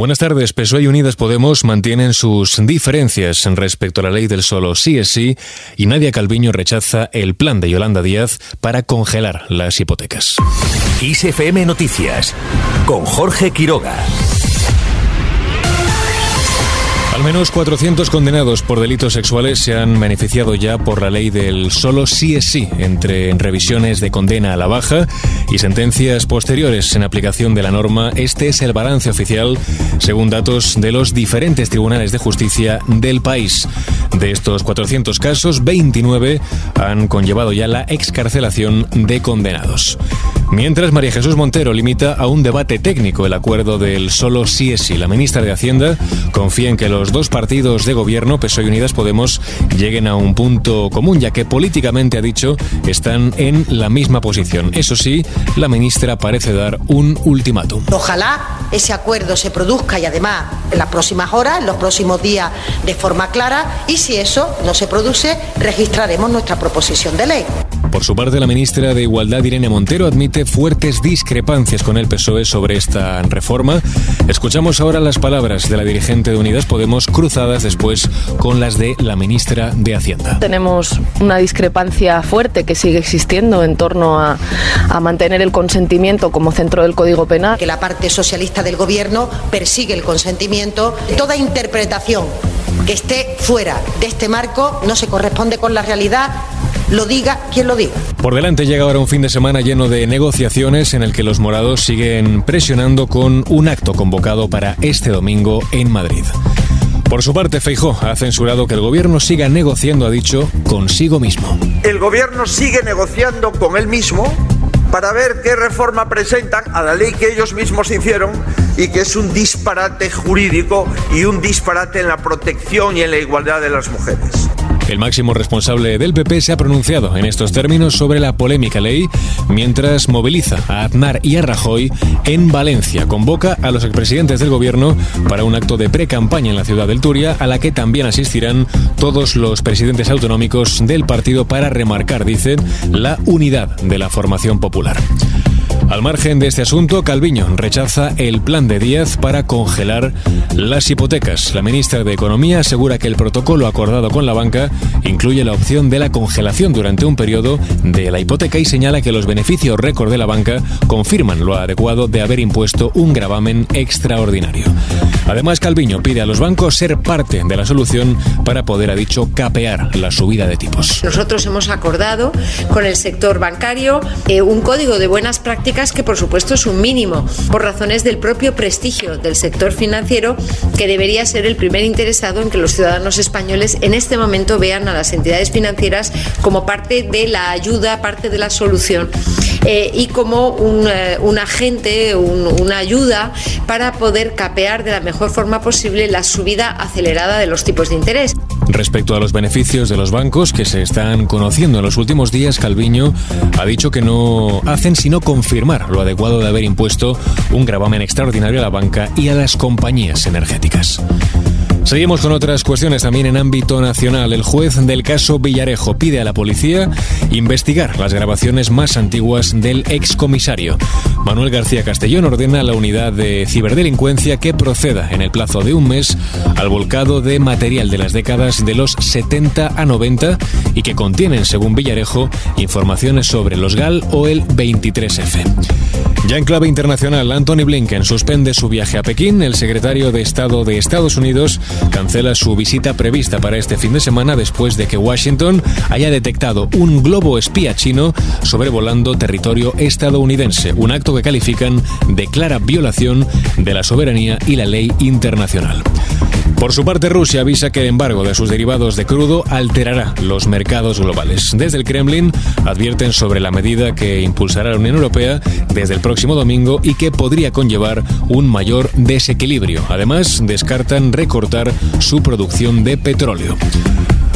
Buenas tardes. PSOE y Unidas Podemos mantienen sus diferencias respecto a la ley del solo sí es sí y Nadia Calviño rechaza el plan de Yolanda Díaz para congelar las hipotecas. ISFM Noticias con Jorge Quiroga. Al menos 400 condenados por delitos sexuales se han beneficiado ya por la ley del solo sí es sí, entre revisiones de condena a la baja y sentencias posteriores en aplicación de la norma. Este es el balance oficial, según datos de los diferentes tribunales de justicia del país. De estos 400 casos, 29 han conllevado ya la excarcelación de condenados. Mientras María Jesús Montero limita a un debate técnico el acuerdo del solo sí es sí, la ministra de Hacienda confía en que los dos partidos de gobierno, PSOE y Unidas Podemos, lleguen a un punto común, ya que políticamente, ha dicho, están en la misma posición. Eso sí, la ministra parece dar un ultimátum. Ojalá ese acuerdo se produzca y además en las próximas horas, en los próximos días, de forma clara, y si eso no se produce, registraremos nuestra proposición de ley. Por su parte, la ministra de Igualdad, Irene Montero, admite fuertes discrepancias con el PSOE sobre esta reforma. Escuchamos ahora las palabras de la dirigente de Unidas Podemos cruzadas después con las de la ministra de Hacienda. Tenemos una discrepancia fuerte que sigue existiendo en torno a, a mantener el consentimiento como centro del Código Penal. Que la parte socialista del Gobierno persigue el consentimiento. Toda interpretación que esté fuera de este marco no se corresponde con la realidad lo diga quien lo diga. Por delante llega ahora un fin de semana lleno de negociaciones en el que los morados siguen presionando con un acto convocado para este domingo en Madrid. Por su parte, Feijó ha censurado que el gobierno siga negociando, ha dicho, consigo mismo. El gobierno sigue negociando con él mismo para ver qué reforma presentan a la ley que ellos mismos hicieron y que es un disparate jurídico y un disparate en la protección y en la igualdad de las mujeres. El máximo responsable del PP se ha pronunciado en estos términos sobre la polémica ley, mientras moviliza a Aznar y a Rajoy en Valencia. Convoca a los expresidentes del gobierno para un acto de pre-campaña en la ciudad del Turia, a la que también asistirán todos los presidentes autonómicos del partido para remarcar, dicen, la unidad de la formación popular. Al margen de este asunto, Calviño rechaza el plan de Díaz para congelar las hipotecas. La ministra de Economía asegura que el protocolo acordado con la banca incluye la opción de la congelación durante un periodo de la hipoteca y señala que los beneficios récord de la banca confirman lo adecuado de haber impuesto un gravamen extraordinario. Además, Calviño pide a los bancos ser parte de la solución para poder, ha dicho, capear la subida de tipos. Nosotros hemos acordado con el sector bancario eh, un código de buenas prácticas que por supuesto es un mínimo, por razones del propio prestigio del sector financiero, que debería ser el primer interesado en que los ciudadanos españoles en este momento vean a las entidades financieras como parte de la ayuda, parte de la solución eh, y como un, eh, agente, un, una ayuda para poder capear de la mejor forma posible la subida acelerada de los tipos de interés. Respecto a los beneficios de los bancos que se están conociendo en los últimos días, Calviño ha dicho que no hacen sino confirmar lo adecuado de haber impuesto un gravamen extraordinario a la banca y a las compañías energéticas. Seguimos con otras cuestiones también en ámbito nacional. El juez del caso Villarejo pide a la policía investigar las grabaciones más antiguas del excomisario. Manuel García Castellón ordena a la unidad de ciberdelincuencia que proceda en el plazo de un mes al volcado de material de las décadas de los 70 a 90 y que contienen, según Villarejo, informaciones sobre los GAL o el 23F. Ya en clave internacional, Anthony Blinken suspende su viaje a Pekín. El secretario de Estado de Estados Unidos cancela su visita prevista para este fin de semana después de que Washington haya detectado un globo espía chino sobrevolando territorio estadounidense, un acto que califican de clara violación de la soberanía y la ley internacional. Por su parte, Rusia avisa que el embargo de sus derivados de crudo alterará los mercados globales. Desde el Kremlin advierten sobre la medida que impulsará la Unión Europea desde el próximo domingo y que podría conllevar un mayor desequilibrio. Además, descartan recortar su producción de petróleo.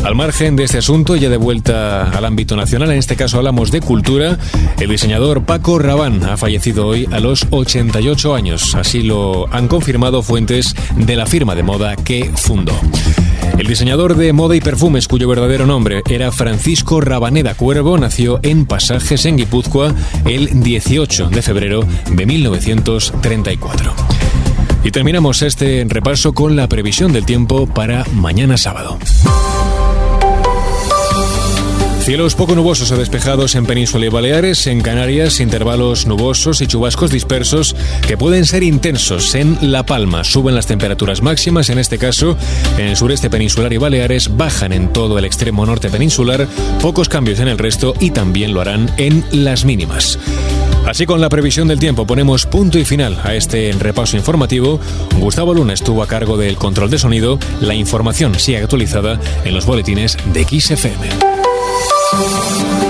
Al margen de este asunto, ya de vuelta al ámbito nacional, en este caso hablamos de cultura, el diseñador Paco Rabán ha fallecido hoy a los 88 años. Así lo han confirmado fuentes de la firma de moda que fundó. El diseñador de moda y perfumes, cuyo verdadero nombre era Francisco Rabaneda Cuervo, nació en Pasajes, en Guipúzcoa, el 18 de febrero de 1934. Y terminamos este repaso con la previsión del tiempo para mañana sábado. Cielos poco nubosos o despejados en Península y Baleares, en Canarias intervalos nubosos y chubascos dispersos que pueden ser intensos en La Palma. Suben las temperaturas máximas, en este caso en el sureste peninsular y Baleares, bajan en todo el extremo norte peninsular, pocos cambios en el resto y también lo harán en las mínimas. Así con la previsión del tiempo ponemos punto y final a este repaso informativo. Gustavo Luna estuvo a cargo del control de sonido. La información sigue actualizada en los boletines de XFM. Thank you.